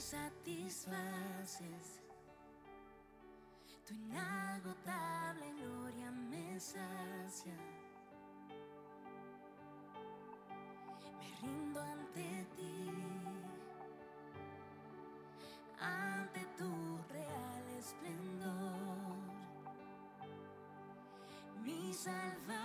satisfaces. Tu inagotable gloria me sacia. Me rindo ante ti, ante tu real esplendor, mi Salvador.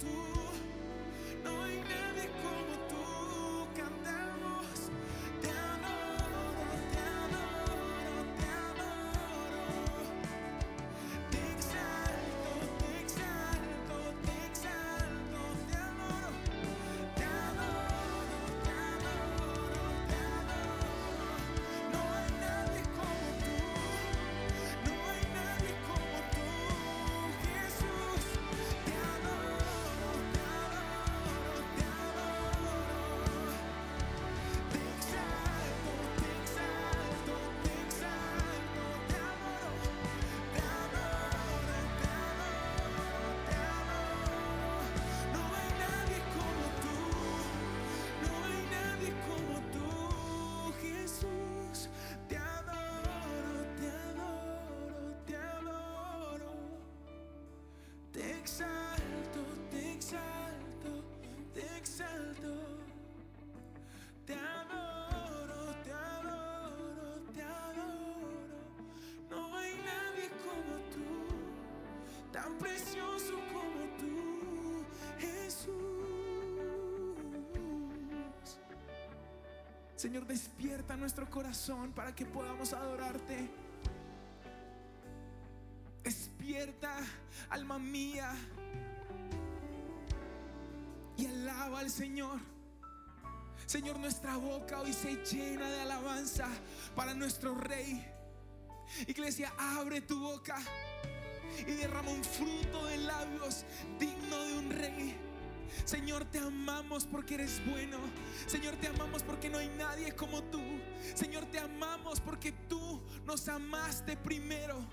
tout Señor, despierta nuestro corazón para que podamos adorarte. Despierta, alma mía, y alaba al Señor. Señor, nuestra boca hoy se llena de alabanza para nuestro Rey. Iglesia, abre tu boca y derrama un fruto de labios digno de un rey. Señor, te amamos porque eres bueno. Señor, te amamos porque no hay nadie como tú. Señor, te amamos porque tú nos amaste primero.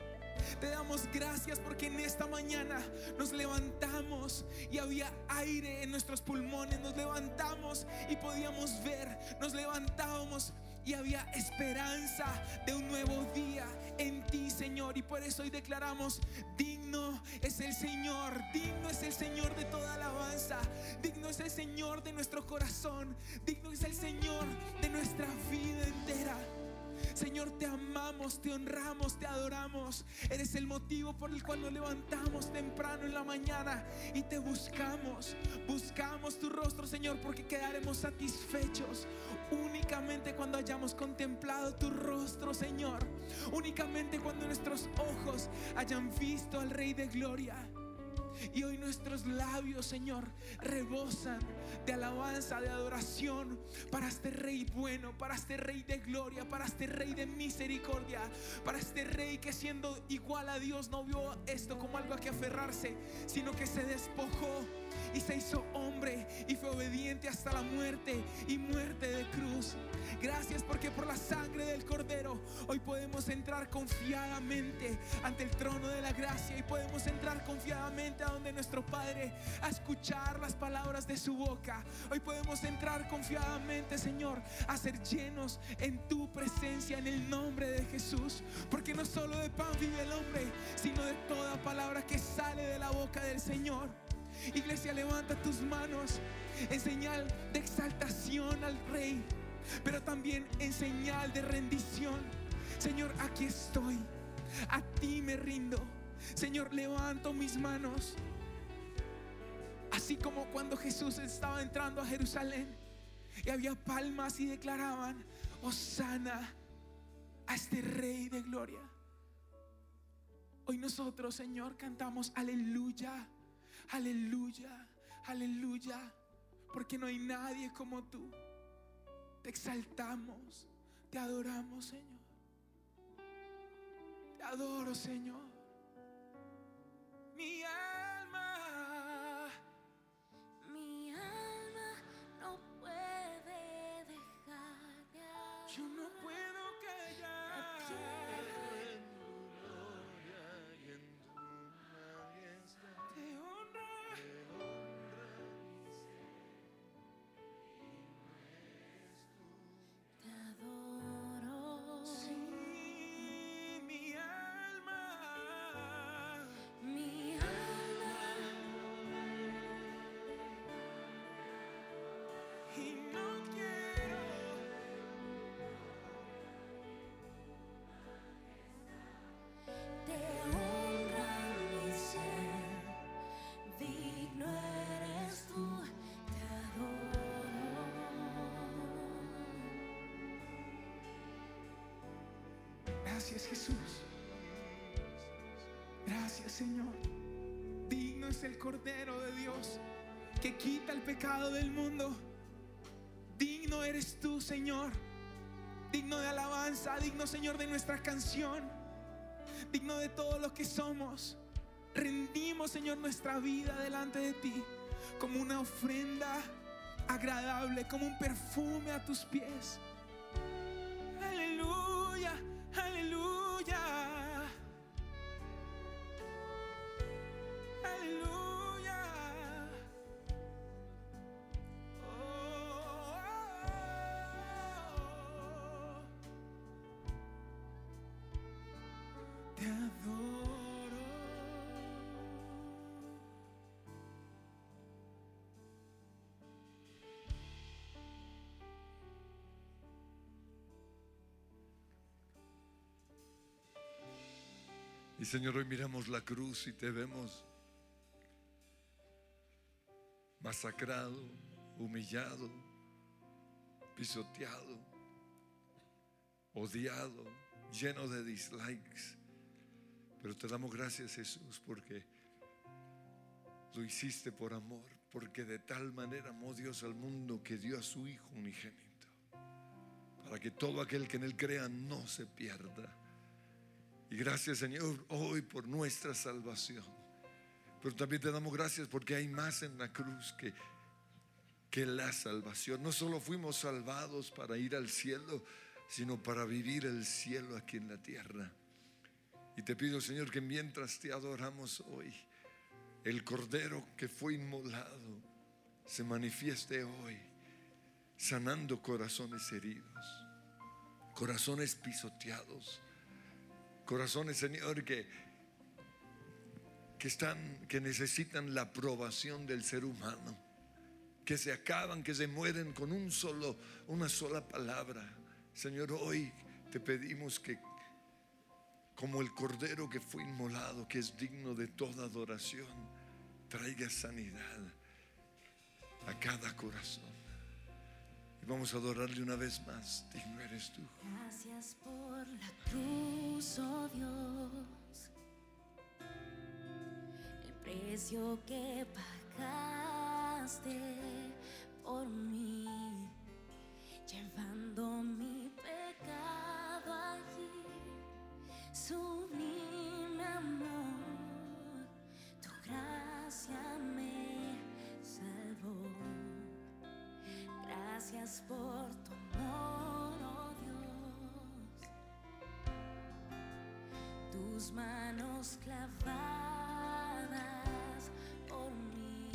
Te damos gracias porque en esta mañana nos levantamos y había aire en nuestros pulmones. Nos levantamos y podíamos ver. Nos levantábamos y había esperanza de un nuevo día en ti, Señor. Y por eso hoy declaramos, digno es el Señor, digno es el Señor de toda alabanza, el Señor de nuestro corazón, digno es el Señor de nuestra vida entera. Señor, te amamos, te honramos, te adoramos. Eres el motivo por el cual nos levantamos temprano en la mañana y te buscamos. Buscamos tu rostro, Señor, porque quedaremos satisfechos únicamente cuando hayamos contemplado tu rostro, Señor. Únicamente cuando nuestros ojos hayan visto al Rey de Gloria. Y hoy nuestros labios, Señor, rebosan de alabanza, de adoración para este Rey bueno, para este Rey de gloria, para este Rey de misericordia, para este Rey que siendo igual a Dios no vio esto como algo a que aferrarse, sino que se despojó y se hizo hombre y fue obediente hasta la muerte y muerte de cruz. Gracias porque por la sangre del Cordero hoy podemos entrar confiadamente ante el trono de la gracia y podemos entrar confiadamente a donde nuestro Padre a escuchar las palabras de su boca. Hoy podemos entrar confiadamente, Señor, a ser llenos en tu presencia en el nombre de Jesús. Porque no solo de pan vive el hombre, sino de toda palabra que sale de la boca del Señor. Iglesia, levanta tus manos en señal de exaltación al Rey, pero también en señal de rendición. Señor, aquí estoy. A ti me rindo. Señor, levanto mis manos. Así como cuando Jesús estaba entrando a Jerusalén y había palmas y declaraban, Osana a este Rey de Gloria. Hoy nosotros, Señor, cantamos aleluya, aleluya, aleluya, porque no hay nadie como tú. Te exaltamos, te adoramos, Señor. Te adoro, Señor. Gracias Jesús. Gracias Señor. Digno es el Cordero de Dios que quita el pecado del mundo. Digno eres tú Señor. Digno de alabanza, digno Señor de nuestra canción. Digno de todo lo que somos. Rendimos Señor nuestra vida delante de ti como una ofrenda agradable, como un perfume a tus pies. Y Señor, hoy miramos la cruz y te vemos masacrado, humillado, pisoteado, odiado, lleno de dislikes. Pero te damos gracias Jesús porque lo hiciste por amor, porque de tal manera amó Dios al mundo que dio a su Hijo unigénito, para que todo aquel que en Él crea no se pierda. Y gracias Señor hoy por nuestra salvación. Pero también te damos gracias porque hay más en la cruz que, que la salvación. No solo fuimos salvados para ir al cielo, sino para vivir el cielo aquí en la tierra. Y te pido Señor que mientras te adoramos hoy, el cordero que fue inmolado se manifieste hoy, sanando corazones heridos, corazones pisoteados, corazones, Señor, que, que están, que necesitan la aprobación del ser humano, que se acaban, que se mueren con un solo, una sola palabra. Señor, hoy te pedimos que como el cordero que fue inmolado, que es digno de toda adoración, traiga sanidad a cada corazón. Y vamos a adorarle una vez más. Digno eres tú. Gracias por la cruz, oh Dios. El precio que pagaste por mí, llevando mi pecado allí. Sublime amor, tu gracia me salvó. Por tu amor, oh Dios. Tus manos clavadas por mí.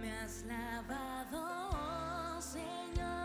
Me has lavado, oh Señor.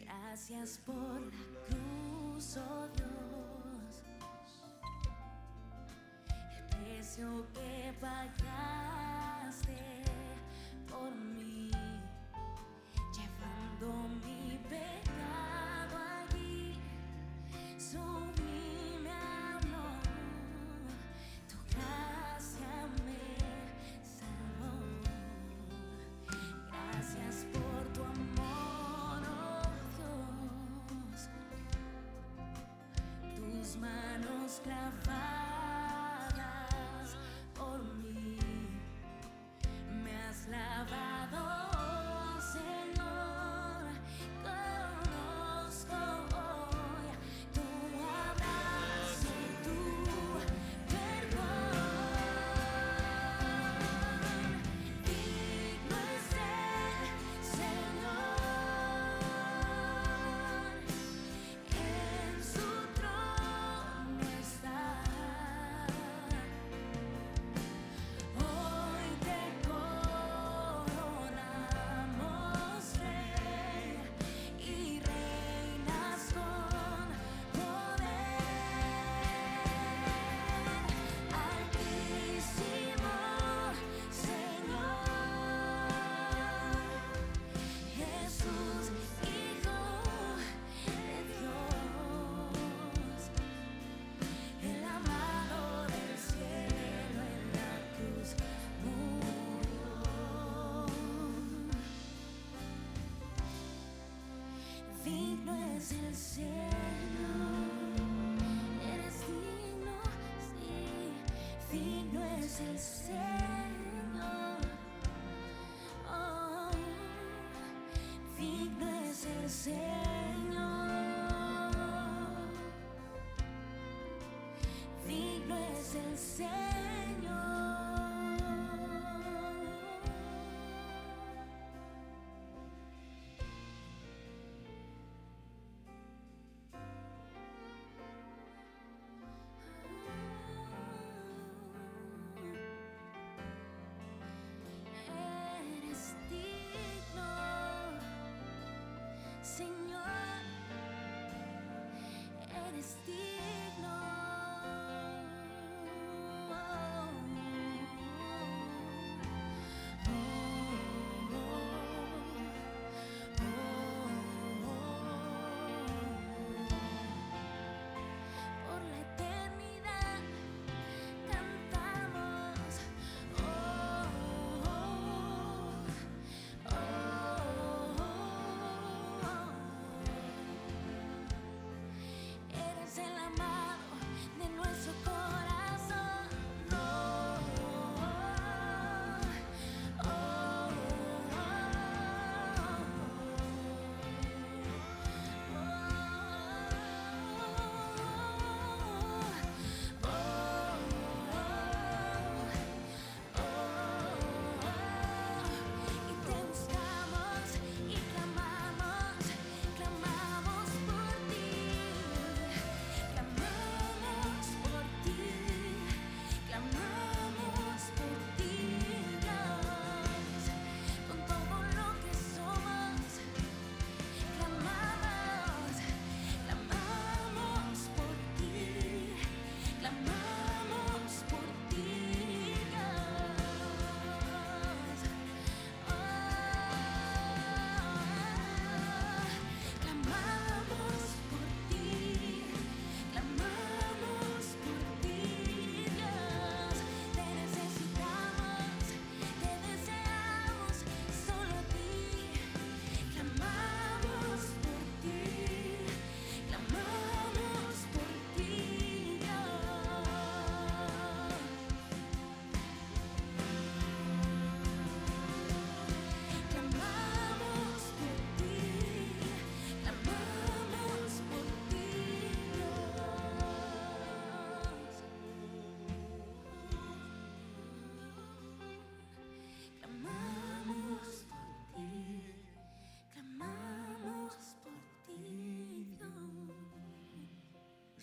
Gracias por la cruz, oh Dios. El precio que pagaste por mí, llevando mi manos clavadas Digno es el Señor. Oh, digno es el Señor. Digno es el Señor.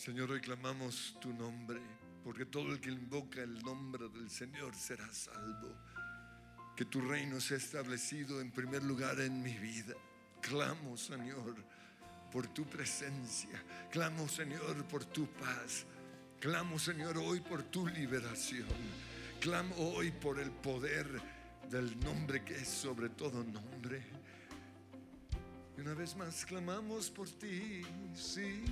Señor, hoy clamamos tu nombre, porque todo el que invoca el nombre del Señor será salvo. Que tu reino sea establecido en primer lugar en mi vida. Clamo, Señor, por tu presencia. Clamo, Señor, por tu paz. Clamo, Señor, hoy por tu liberación. Clamo hoy por el poder del nombre que es sobre todo nombre. Y una vez más clamamos por ti, sí.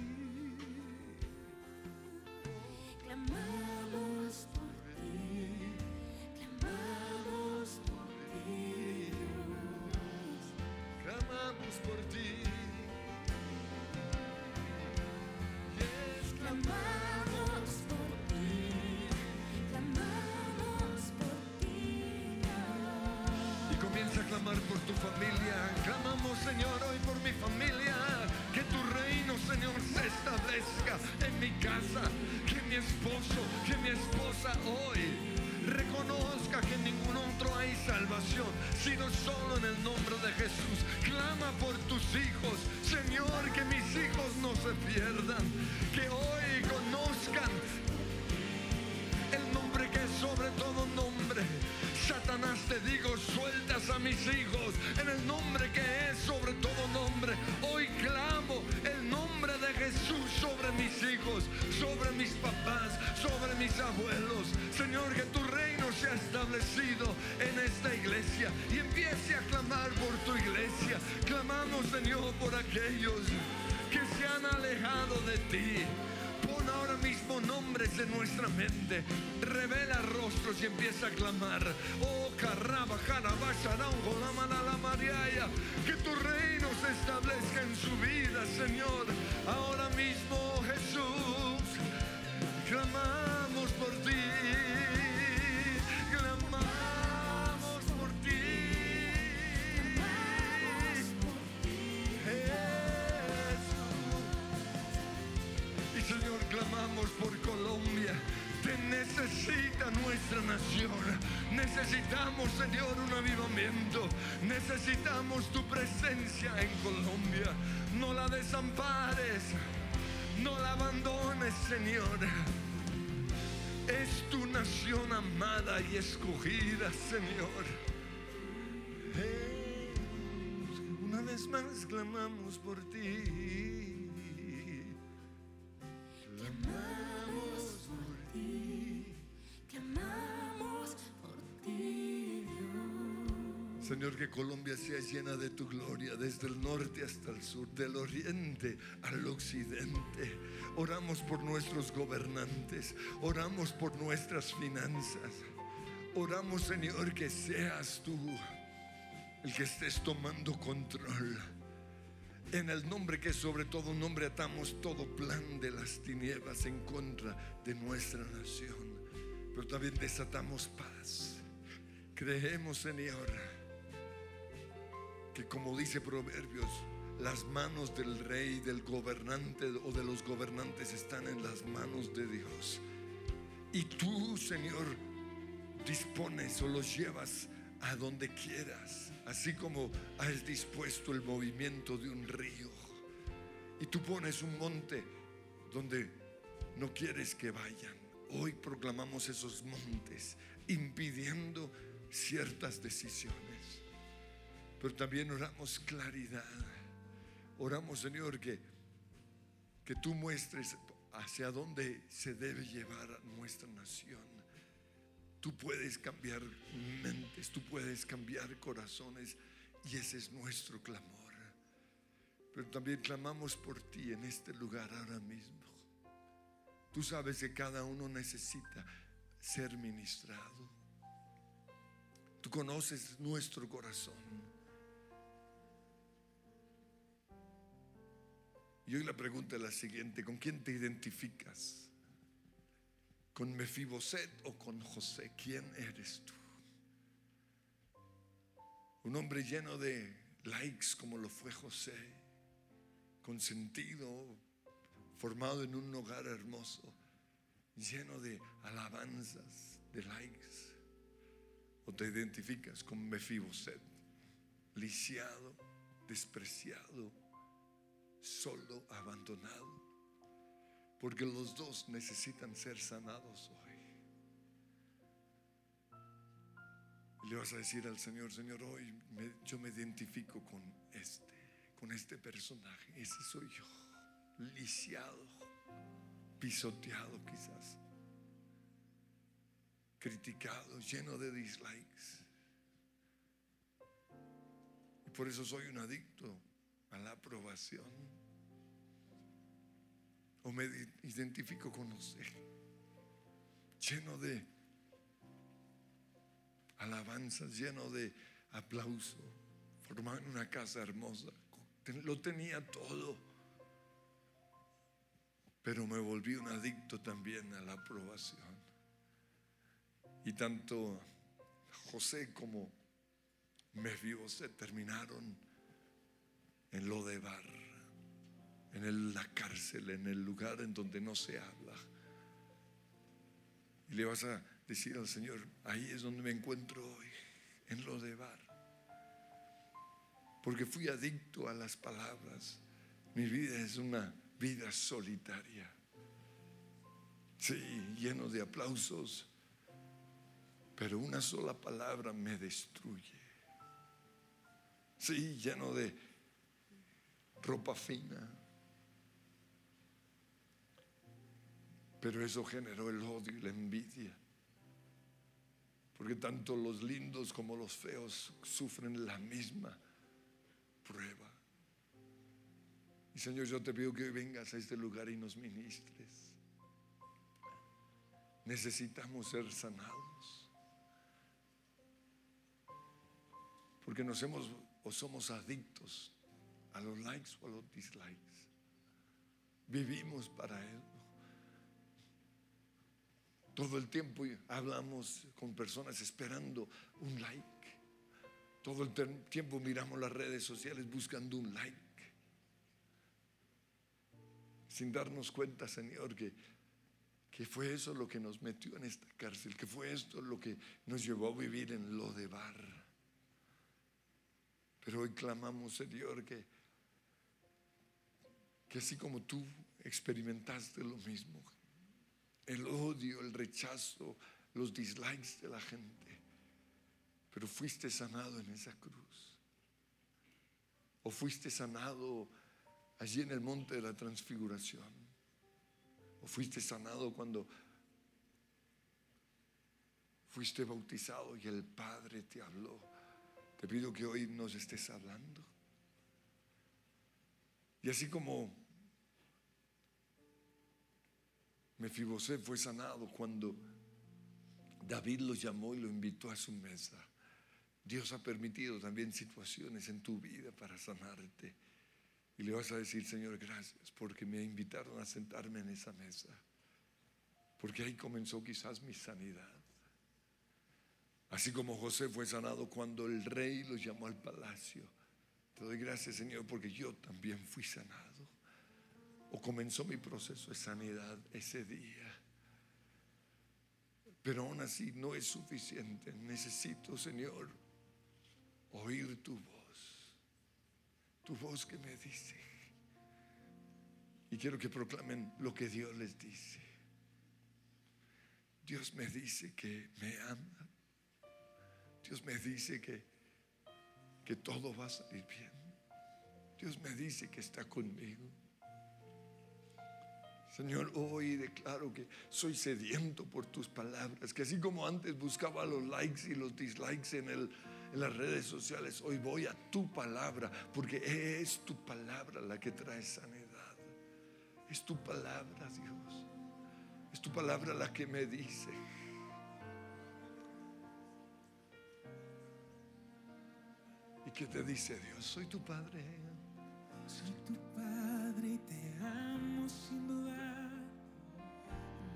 A mis hijos en el nombre que es sobre todo nombre. Hoy clamo el nombre de Jesús sobre mis hijos, sobre mis papás, sobre mis abuelos. Señor, que tu reino sea establecido en esta iglesia y empiece a clamar por tu iglesia. Clamamos, Señor, por aquellos que se han alejado de ti. Mismo nombres en nuestra mente. Revela rostros y empieza a clamar. Oh, carraba, la la mariaya. Que tu reino se establezca en su vida, Señor. Ahora mismo, Jesús. Clamamos por ti. Señor. Necesitamos, Señor, un avivamiento. Necesitamos tu presencia en Colombia. No la desampares. No la abandones, Señor. Es tu nación amada y escogida, Señor. Una vez más clamamos por ti. Señor, que Colombia sea llena de tu gloria, desde el norte hasta el sur, del oriente al occidente. Oramos por nuestros gobernantes, oramos por nuestras finanzas. Oramos, Señor, que seas tú el que estés tomando control. En el nombre que sobre todo nombre atamos todo plan de las tinieblas en contra de nuestra nación. Pero también desatamos paz. Creemos, Señor, que como dice Proverbios, las manos del rey, del gobernante o de los gobernantes están en las manos de Dios. Y tú, Señor, dispones o los llevas a donde quieras, así como has dispuesto el movimiento de un río. Y tú pones un monte donde no quieres que vayan. Hoy proclamamos esos montes, impidiendo ciertas decisiones. Pero también oramos claridad. Oramos, Señor, que, que tú muestres hacia dónde se debe llevar nuestra nación. Tú puedes cambiar mentes, tú puedes cambiar corazones y ese es nuestro clamor. Pero también clamamos por ti en este lugar ahora mismo. Tú sabes que cada uno necesita ser ministrado. Tú conoces nuestro corazón. Y hoy la pregunta es la siguiente, ¿con quién te identificas? ¿Con Mefiboset o con José? ¿Quién eres tú? Un hombre lleno de likes como lo fue José, consentido, formado en un hogar hermoso, lleno de alabanzas, de likes. O te identificas con Mefiboset, lisiado, despreciado, solo, abandonado. Porque los dos necesitan ser sanados hoy. Y le vas a decir al Señor, Señor, hoy yo me identifico con este, con este personaje. Ese soy yo, lisiado, pisoteado quizás, criticado, lleno de dislikes. Y por eso soy un adicto a la aprobación. O me identifico con José, lleno de alabanzas, lleno de aplauso, formado en una casa hermosa. Lo tenía todo. Pero me volví un adicto también a la aprobación. Y tanto José como Mefiboset terminaron en Lodebar, en el- la cárcel, en el lugar en donde no se habla. Y le vas a decir al Señor, ahí es donde me encuentro hoy, en Lodebar. Porque fui adicto a las palabras. Mi vida es una vida solitaria. Sí, lleno de aplausos. Pero una sola palabra me destruye. Sí, lleno de ropa fina. Pero eso generó el odio y la envidia. Porque tanto los lindos como los feos sufren la misma prueba. Y Señor, yo te pido que vengas a este lugar y nos ministres. Necesitamos ser sanados. Porque nos hemos o somos adictos a los likes o a los dislikes. Vivimos para Él. Todo el tiempo hablamos con personas esperando un like. Todo el tiempo miramos las redes sociales buscando un like. Sin darnos cuenta, Señor, que que fue eso lo que nos metió en esta cárcel, que fue esto lo que nos llevó a vivir en lo de bar. Pero hoy clamamos, Señor, que, que así como tú experimentaste lo mismo, el odio, el rechazo, los dislikes de la gente, pero fuiste sanado en esa cruz. O fuiste sanado allí en el monte de la transfiguración. O fuiste sanado cuando fuiste bautizado y el Padre te habló. Te pido que hoy nos estés hablando. Y así como Mefiboset fue sanado cuando David lo llamó y lo invitó a su mesa. Dios ha permitido también situaciones en tu vida para sanarte. Y le vas a decir, Señor, gracias porque me invitaron a sentarme en esa mesa. Porque ahí comenzó quizás mi sanidad. Así como José fue sanado cuando el rey lo llamó al palacio. Te doy gracias, Señor, porque yo también fui sanado. O comenzó mi proceso de sanidad ese día. Pero aún así no es suficiente. Necesito, Señor, oír tu voz tu voz que me dice. Y quiero que proclamen lo que Dios les dice. Dios me dice que me ama. Dios me dice que, que todo va a salir bien. Dios me dice que está conmigo. Señor, hoy declaro que soy sediento por tus palabras, que así como antes buscaba los likes y los dislikes en el, en las redes sociales, hoy voy a tu palabra, porque es tu palabra la que trae sanidad. Es tu palabra, Dios. Es tu palabra la que me dice. ¿Y qué te dice Dios? Soy tu Padre. Soy tu padre y te amo sin.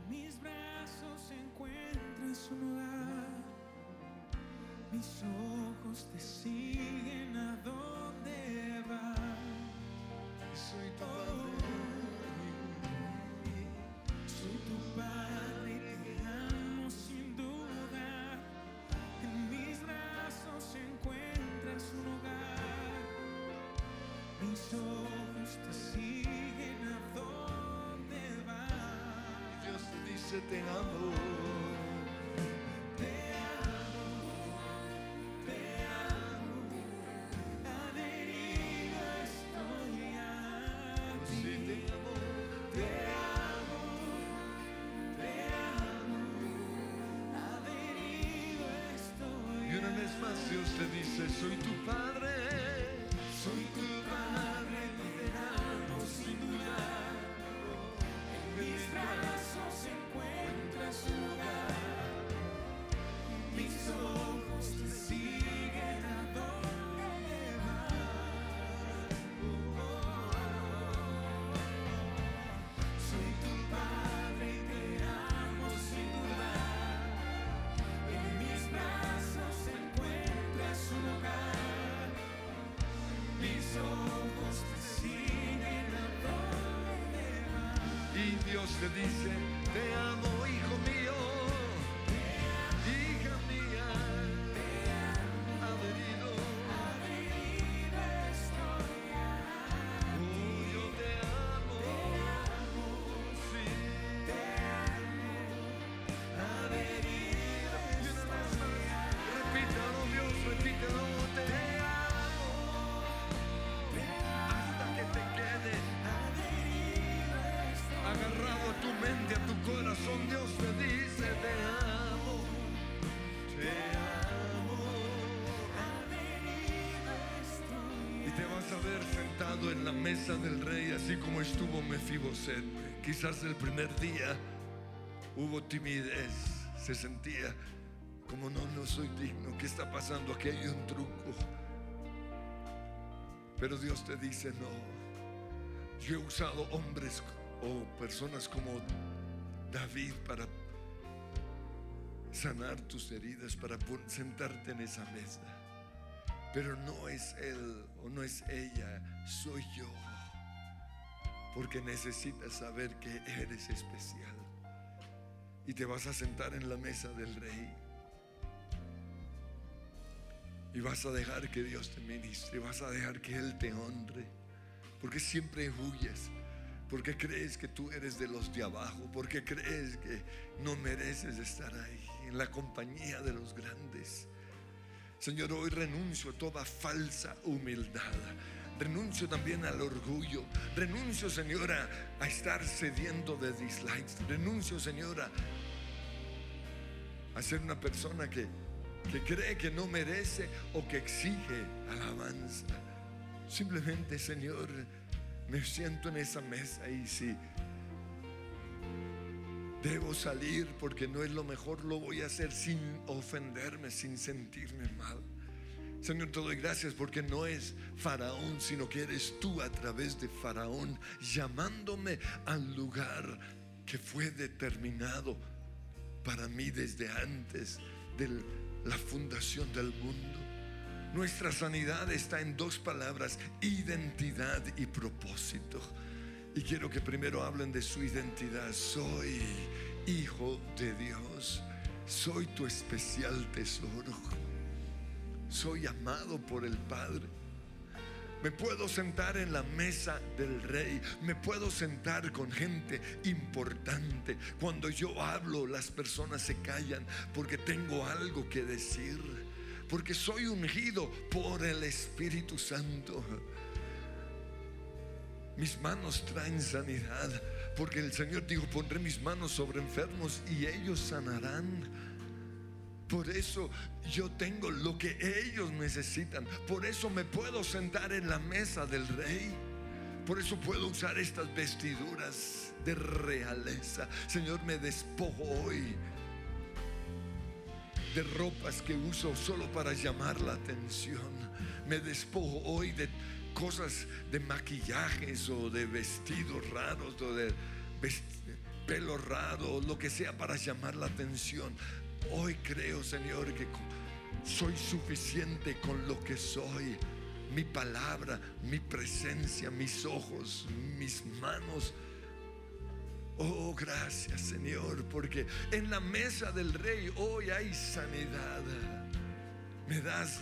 Mis brazos encuentras un hogar. Mis ojos te siguen a donde vas. Soy tu te dice te Y Dios te dice, te amo, hijo mío. Así como estuvo Mefiboset. Quizás el primer día hubo timidez, se sentía como no, no soy digno. ¿Qué está pasando? Aquí hay un truco. Pero Dios te dice, no. Yo he usado hombres o personas como David para sanar tus heridas, para sentarte en esa mesa. Pero no es él o no es ella, soy yo. Porque necesitas saber que eres especial. y te vas a sentar en la mesa del rey. Y vas a dejar que Dios te ministre, vas a dejar que Él te honre. Porque siempre huyes, porque crees que tú eres de los de abajo, porque crees que no mereces estar ahí, en la compañía de los grandes. Señor, hoy renuncio a toda falsa humildad. Renuncio también al orgullo. Renuncio, Señora, a estar cediendo de dislikes. Renuncio, Señora, a ser una persona que, que cree que no merece o que exige alabanza. Simplemente, Señor, me siento en esa mesa y si debo salir porque no es lo mejor, lo voy a hacer sin ofenderme, sin sentirme mal. Señor, te doy gracias porque no es Faraón, sino que eres tú a través de Faraón llamándome al lugar que fue determinado para mí desde antes de la fundación del mundo. Nuestra sanidad está en dos palabras, identidad y propósito. Y quiero que primero hablen de su identidad. Soy hijo de Dios. Soy tu especial tesoro. Soy amado por el Padre. Me puedo sentar en la mesa del rey. Me puedo sentar con gente importante. Cuando yo hablo, las personas se callan porque tengo algo que decir. Porque soy ungido por el Espíritu Santo. Mis manos traen sanidad. Porque el Señor dijo, pondré mis manos sobre enfermos y ellos sanarán. Por eso yo tengo lo que ellos necesitan. Por eso me puedo sentar en la mesa del rey. Por eso puedo usar estas vestiduras de realeza. Señor, me despojo hoy de ropas que uso solo para llamar la atención. Me despojo hoy de cosas de maquillajes o de vestidos raros o de pelo raro, lo que sea para llamar la atención. Hoy creo, Señor, que soy suficiente con lo que soy. Mi palabra, mi presencia, mis ojos, mis manos. Oh, gracias, Señor, porque en la mesa del rey hoy hay sanidad. Me das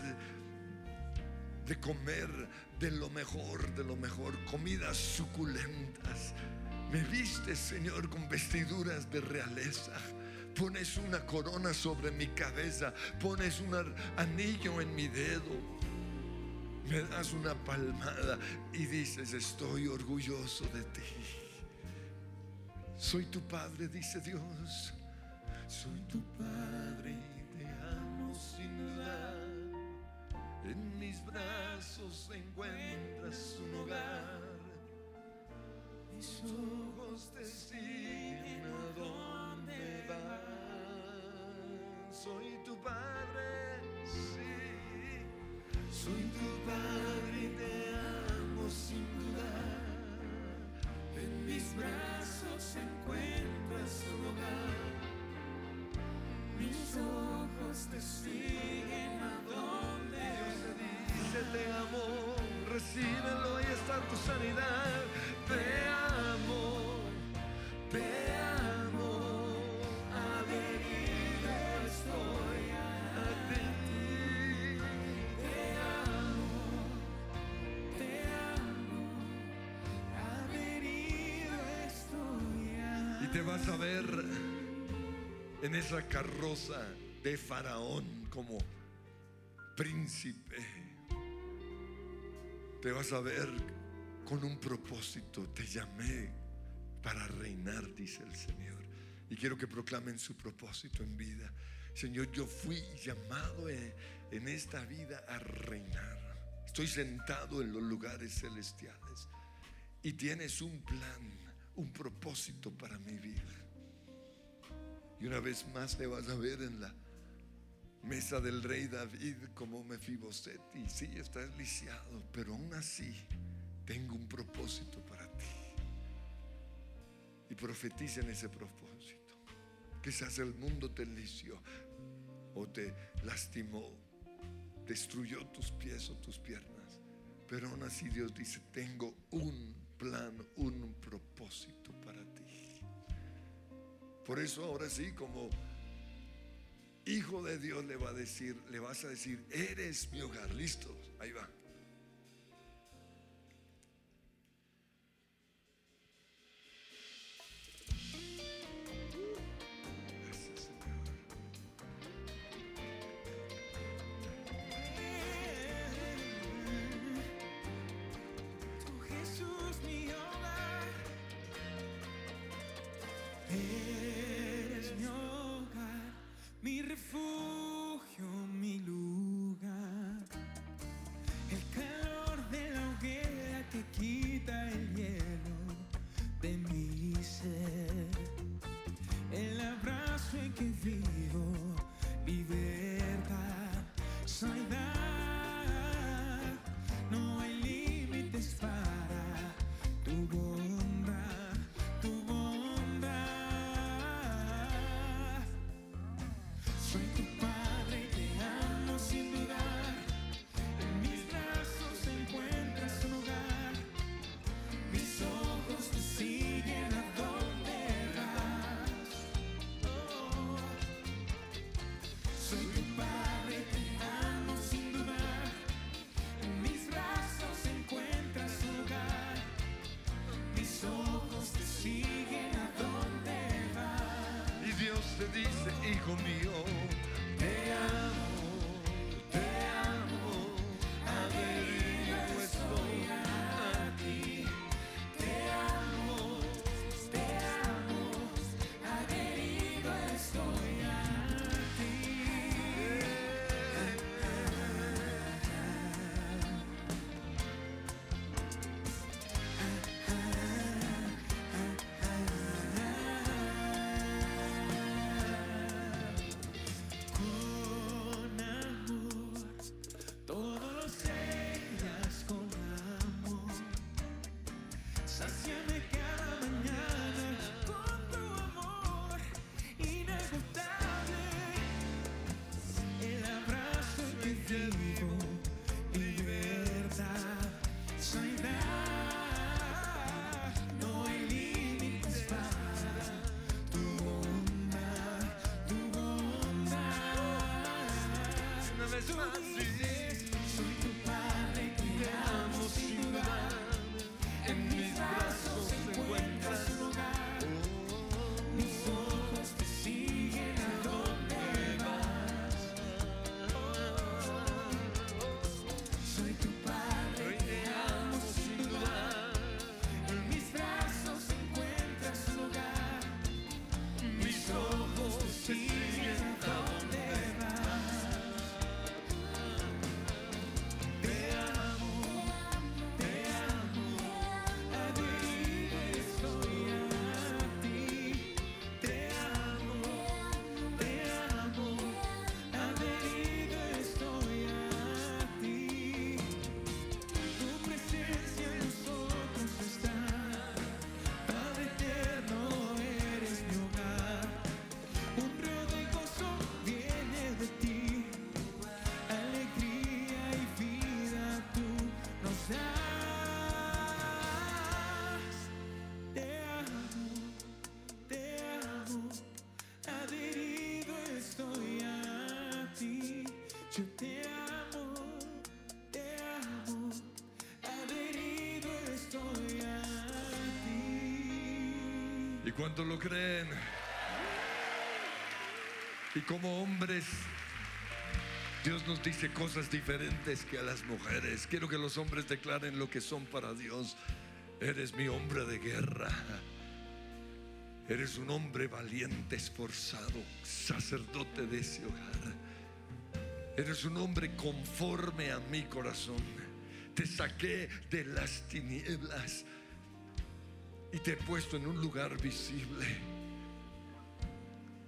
de comer de lo mejor, de lo mejor, comidas suculentas. Me vistes, Señor, con vestiduras de realeza. Pones una corona sobre mi cabeza. Pones un anillo en mi dedo. Me das una palmada y dices, estoy orgulloso de ti. Soy tu padre, dice Dios. Soy tu padre y te amo sin duda. En mis brazos encuentras un hogar. Mis ojos te siguen Soy tu padre, sí. Soy tu padre y te amo sin duda. En mis brazos encuentras un hogar. Mis ojos te siguen a donde Dios te dice te amo, recíbelo y está tu sanidad. Te amo, te amo, vas a ver en esa carroza de Faraón como príncipe. Te vas a ver con un propósito. Te llamé para reinar, dice el Señor. Y quiero que proclamen su propósito en vida. Señor, yo fui llamado en, en esta vida a reinar. Estoy sentado en los lugares celestiales. Y tienes un plan, un propósito para mi vida. Y una vez más te vas a ver en la mesa del rey David como Mefiboset. Y sí, estás lisiado, pero aún así tengo un propósito para ti. Y profetiza en ese propósito. Quizás el mundo te lició o te lastimó, destruyó tus pies o tus piernas. Pero aún así Dios dice, tengo un plan, un propósito para ti. Por eso ahora sí, como hijo de Dios le va a decir, le vas a decir, eres mi hogar. Listo, ahí va. Hijo mío, Una ti. ¿Y cuánto lo creen? Y como hombres, Dios nos dice cosas diferentes que a las mujeres. Quiero que los hombres declaren lo que son para Dios. Eres mi hombre de guerra. Eres un hombre valiente, esforzado, sacerdote de ese hogar. Eres un hombre conforme a mi corazón. Te saqué de las tinieblas y te he puesto en un lugar visible.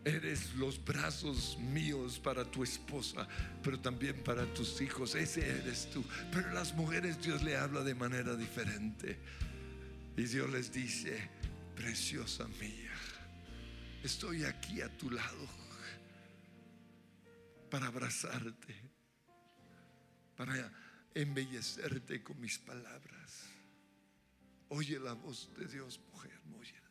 Eres los brazos míos para tu esposa, pero también para tus hijos. Ese eres tú. Pero las mujeres Dios le habla de manera diferente. Y Dios les dice, preciosa mía, estoy aquí a tu lado para abrazarte, para embellecerte con mis palabras. Oye la voz de Dios, mujer, óyela.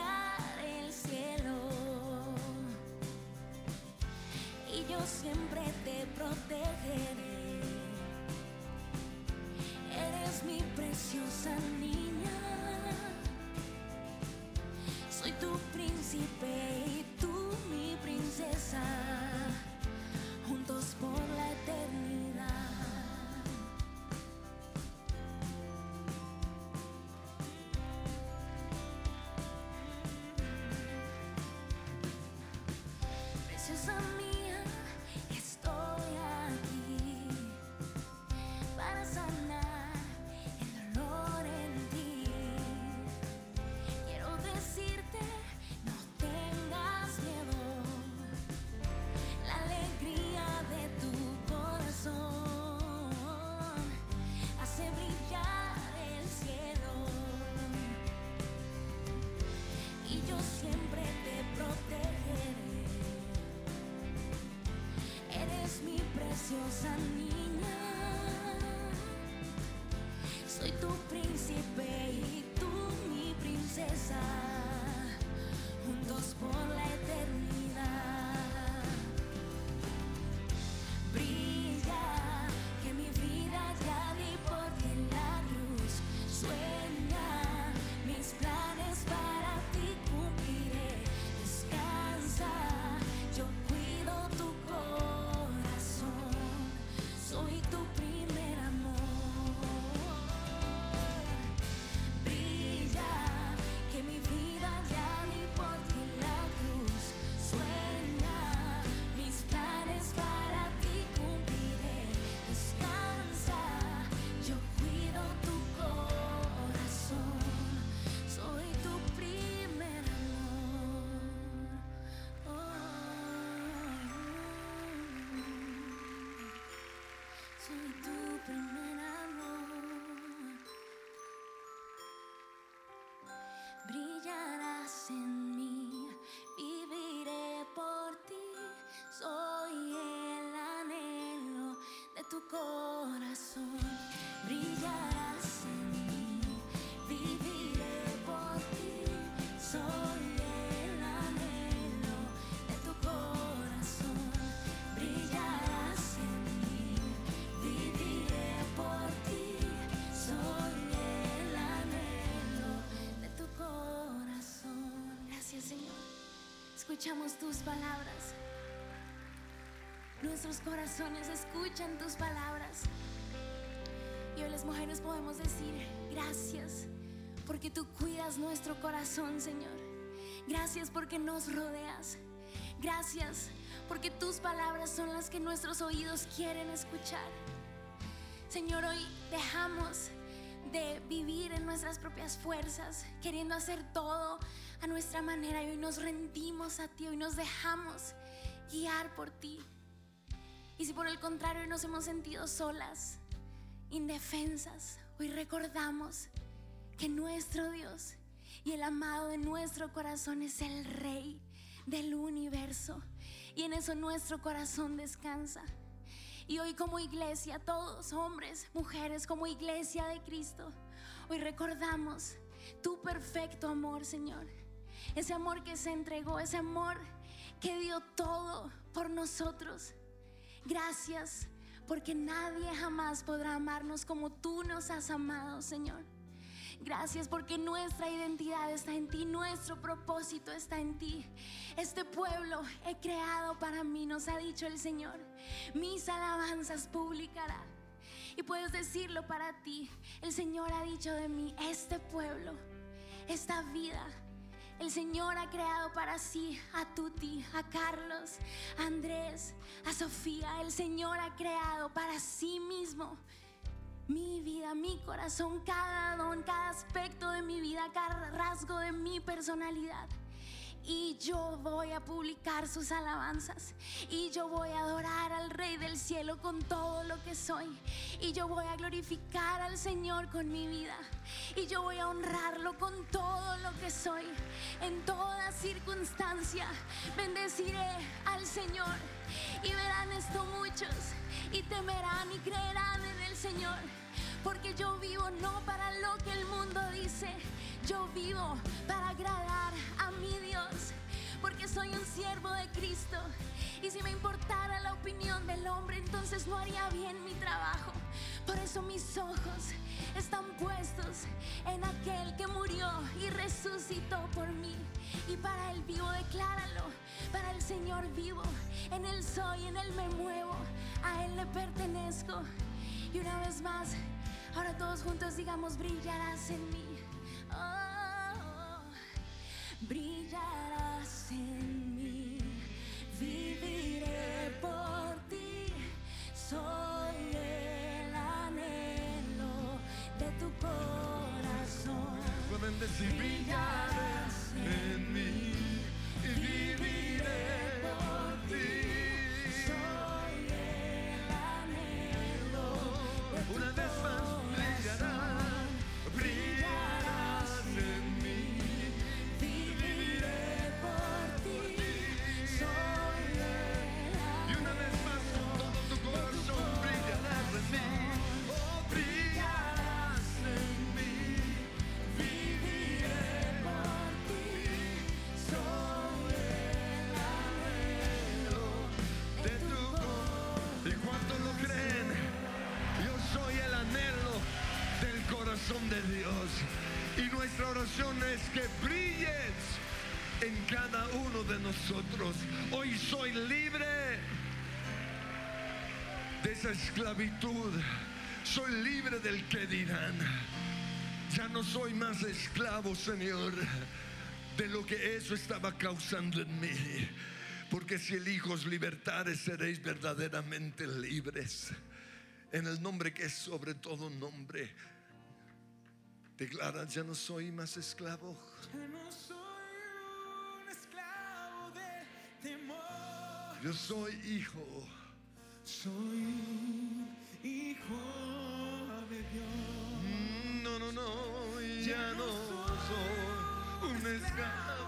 el cielo. Y yo siempre te protegeré. Eres mi preciosa niña. Soy tu príncipe. Tu corazón. Brillarás en mí, viviré por ti. Soy el anhelo de tu corazón. Brillarás en mí, viviré por ti. Soy el anhelo de tu corazón. Gracias, Señor. Escuchamos tus palabras. Nuestros corazones escuchan tus palabras. Y hoy las mujeres podemos decir gracias porque tú cuidas nuestro corazón, Señor. Gracias porque nos rodeas. Gracias porque tus palabras son las que nuestros oídos quieren escuchar. Señor, hoy dejamos de vivir en nuestras propias fuerzas, queriendo hacer todo a nuestra manera y hoy nos rendimos a ti, hoy nos dejamos guiar por ti. Y si por el contrario nos hemos sentido solas, indefensas, hoy recordamos que nuestro Dios y el amado de nuestro corazón es el Rey del universo. Y en eso nuestro corazón descansa. Y hoy como iglesia, todos, hombres, mujeres, como iglesia de Cristo, hoy recordamos tu perfecto amor, Señor. Ese amor que se entregó, ese amor que dio todo por nosotros. Gracias porque nadie jamás podrá amarnos como tú nos has amado, Señor. Gracias porque nuestra identidad está en ti, nuestro propósito está en ti. Este pueblo he creado para mí, nos ha dicho el Señor. Mis alabanzas publicará. Y puedes decirlo para ti. El Señor ha dicho de mí, este pueblo, esta vida, el Señor ha creado para sí a Tuti, a Carlos, a Andrés, a Sofía. El Señor ha creado para sí mismo mi vida, mi corazón, cada don, cada aspecto de mi vida, cada rasgo de mi personalidad. Y yo voy a publicar sus alabanzas. Y yo voy a adorar al Rey del cielo con todo lo que soy. Y yo voy a glorificar al Señor con mi vida. Y yo voy a honrarlo con todo lo que soy. En toda circunstancia bendeciré al Señor. Y verán esto muchos. Y temerán y creerán en el Señor. Porque yo vivo no para lo que el mundo dice. Yo vivo para agradar a mi Dios. porque soy un siervo de Cristo. Y si me importara la opinión del hombre, entonces no haría bien mi trabajo. Por eso mis ojos están puestos en aquel que murió y resucitó por mí. Y para el vivo, decláralo, para el Señor vivo, en Él soy, en Él me muevo, a Él le pertenezco. Y una vez más, ahora todos juntos digamos, brillarás en mí. Oh, brillarás en mí, viviré por ti, soy el anhelo de tu corazón. Pueden decir brillarás uno de nosotros. Hoy soy libre de esa esclavitud. Soy libre del que dirán. Ya no soy más esclavo, Señor, de lo que eso estaba causando en mí. Porque si hijos libertares seréis verdaderamente libres. En el nombre que es sobre todo nombre. Declara, ya no soy más esclavo. Yo soy hijo. Soy hijo de Dios. No, no, no, ya no soy un esclavo.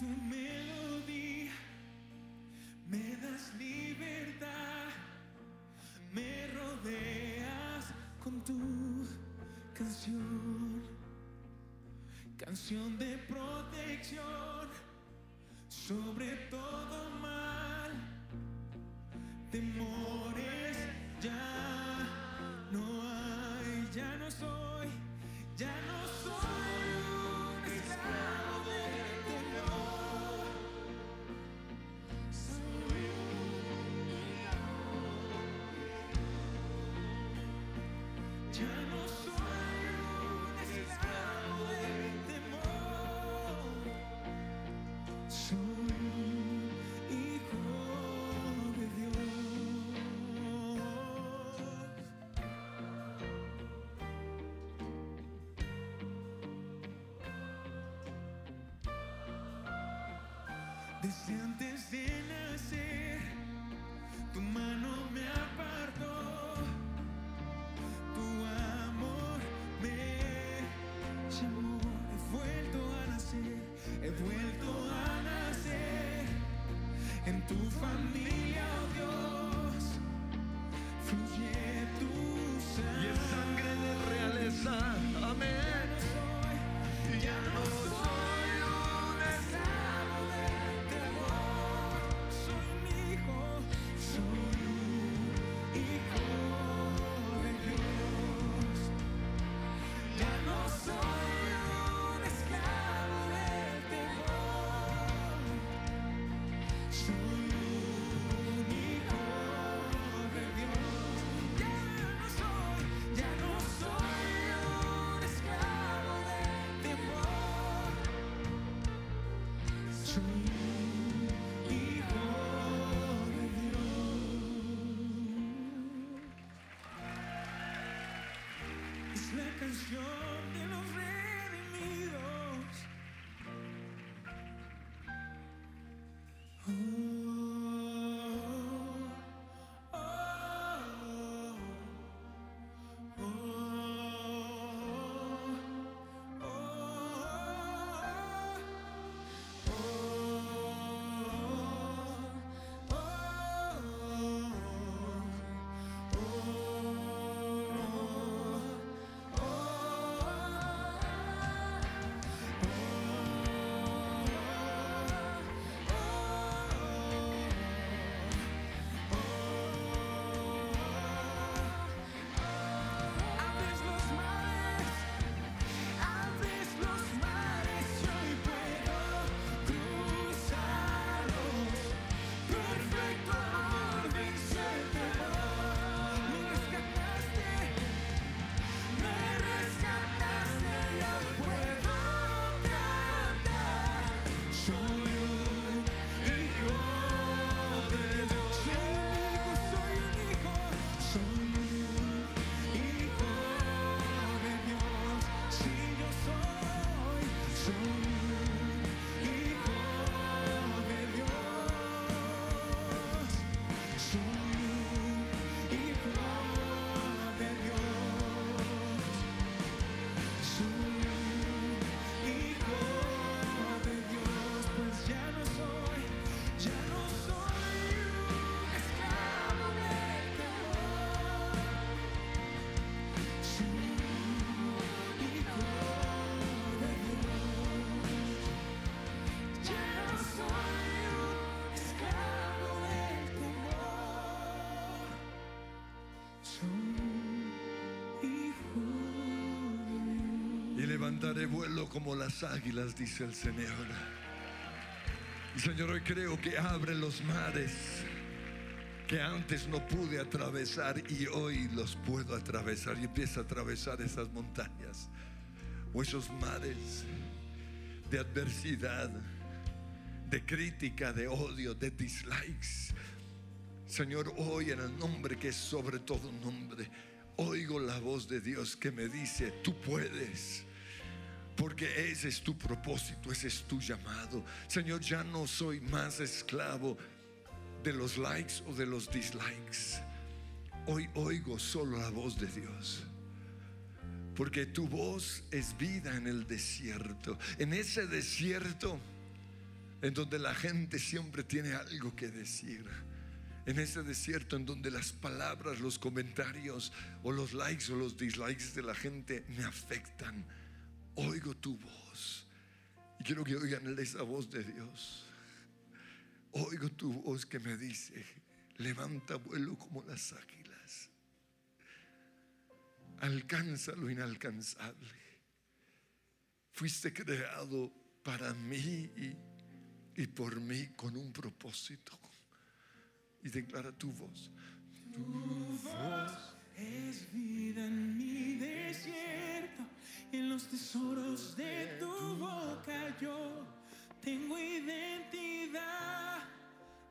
Tu melodía me das libertad, me rodeas con tu canción, canción de protección sobre todo mal, temores Desde antes de nacer, tu mano me apartó. Tu amor me llamó, he vuelto a nacer, he vuelto a nacer. En tu familia, oh Dios, fluye tu sangre Levantaré vuelo como las águilas, dice el Señor. Y Señor, hoy creo que abre los mares que antes no pude atravesar y hoy los puedo atravesar. Y empieza a atravesar esas montañas o esos mares de adversidad, de crítica, de odio, de dislikes. Señor, hoy en el nombre que es sobre todo nombre, oigo la voz de Dios que me dice, tú puedes. Porque ese es tu propósito, ese es tu llamado. Señor, ya no soy más esclavo de los likes o de los dislikes. Hoy oigo solo la voz de Dios. Porque tu voz es vida en el desierto. En ese desierto en donde la gente siempre tiene algo que decir. En ese desierto en donde las palabras, los comentarios o los likes o los dislikes de la gente me afectan. Oigo tu voz. Y quiero que oigan esa voz de Dios. Oigo tu voz que me dice, levanta vuelo como las águilas. Alcanza lo inalcanzable. Fuiste creado para mí y, y por mí con un propósito. Y declara tu voz. Tu voz es vida en mi desierto, en los tesoros de tu boca yo tengo identidad,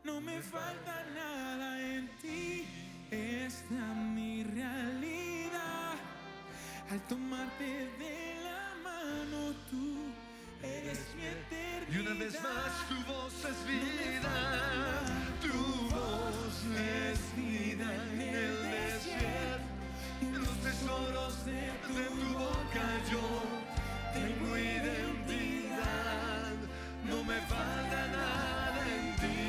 no me falta nada en ti, esta mi realidad. Al tomarte de la mano tú eres mi eternidad. Y una vez más tu voz es vida, tesoros de tu boca yo tengo identidad, no me falta nada en ti,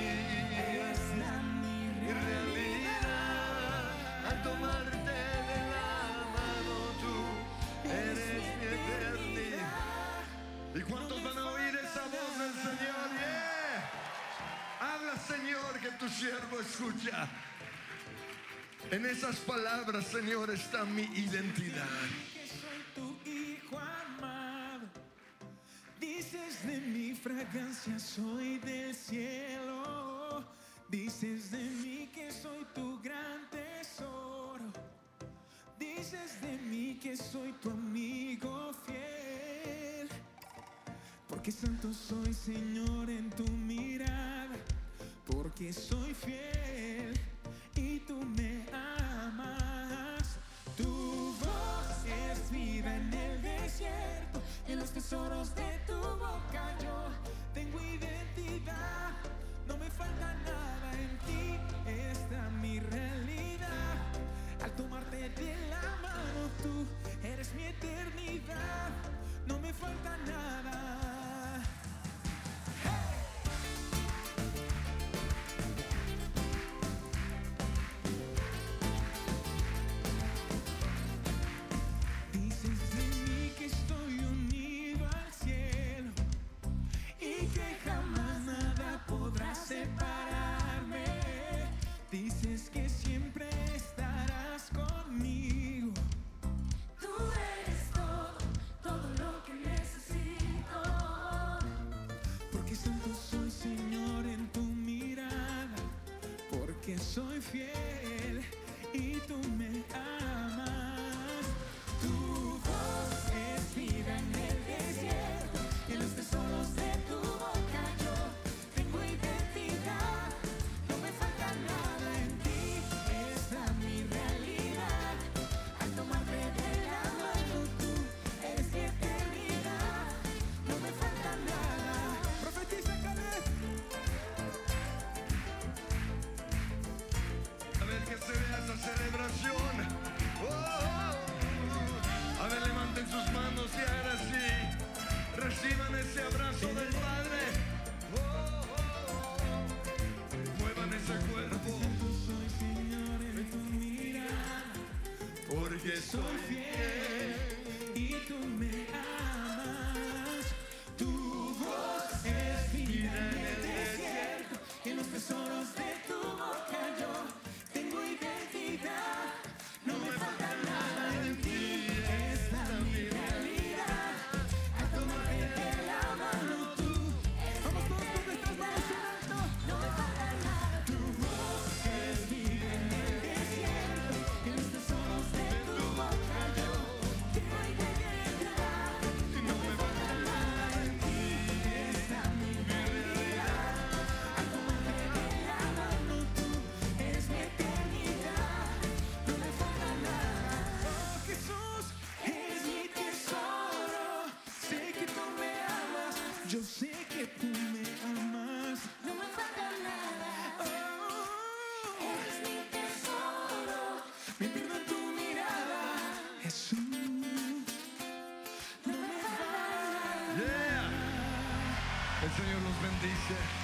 Esta mi mi realidad, al tomarte de la mano tú eres mi eternidad. ¿Y cuántos van a oír esa voz del Señor? Yeah. Habla, Señor, que tu siervo escucha. En esas palabras, Señor, está mi identidad. que soy tu hijo amado. Dices de mi fragancia soy del cielo. Dices de mí que soy tu gran tesoro. Dices de mí que soy tu amigo fiel. Porque santo soy, Señor, en tu mirada. Porque soy fiel tesoros de tu boca yo tengo identidad. que soy fiel. Soy fiel No